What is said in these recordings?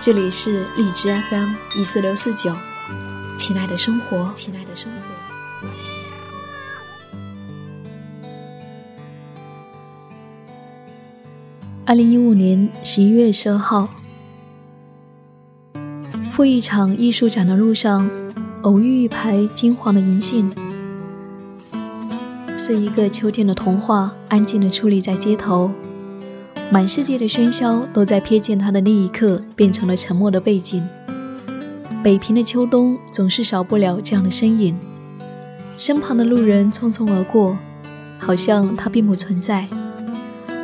这里是荔枝 FM 一四六四九，亲爱的生活，亲爱的生活。二零一五年十一月十二号，赴一场艺术展的路上，偶遇一排金黄的银杏，似一个秋天的童话，安静的矗立在街头。满世界的喧嚣都在瞥见它的那一刻变成了沉默的背景。北平的秋冬总是少不了这样的身影，身旁的路人匆匆而过，好像它并不存在；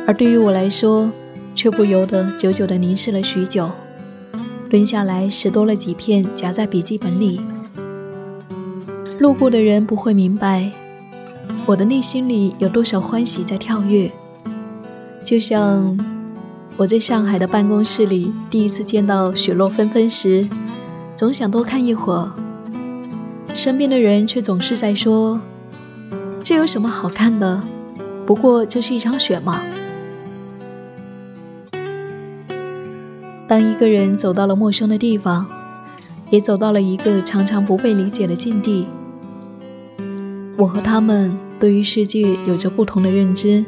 而对于我来说，却不由得久久地凝视了许久，蹲下来拾多了几片夹在笔记本里。路过的人不会明白，我的内心里有多少欢喜在跳跃。就像我在上海的办公室里第一次见到雪落纷纷时，总想多看一会儿，身边的人却总是在说：“这有什么好看的？不过就是一场雪嘛。”当一个人走到了陌生的地方，也走到了一个常常不被理解的境地，我和他们对于世界有着不同的认知。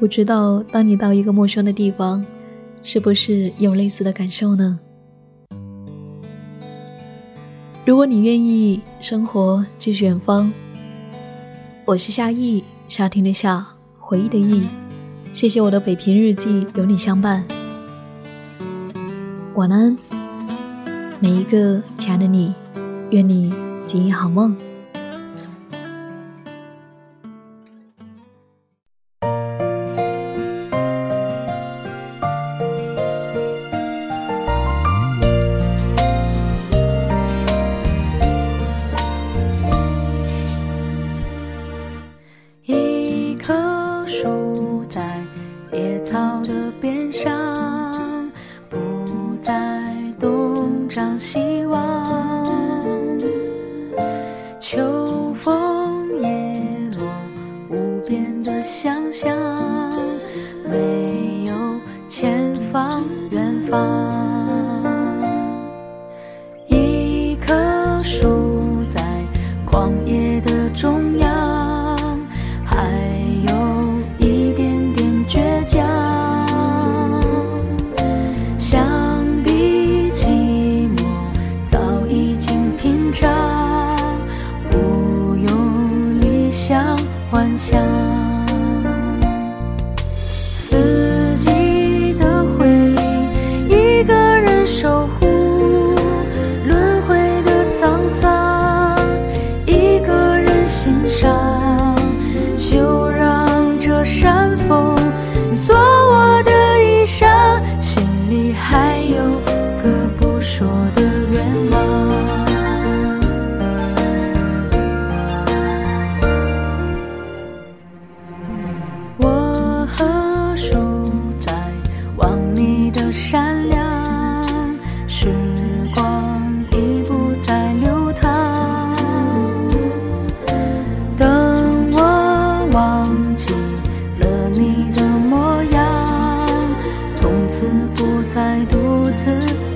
不知道，当你到一个陌生的地方，是不是有类似的感受呢？如果你愿意，生活继续远方。我是夏意，夏天的夏，回忆的忆。谢谢我的北平日记，有你相伴。晚安，每一个亲爱的你，愿你今夜好梦。在野草的边上不再东张西望秋风叶落无边的想象。幻想。Sự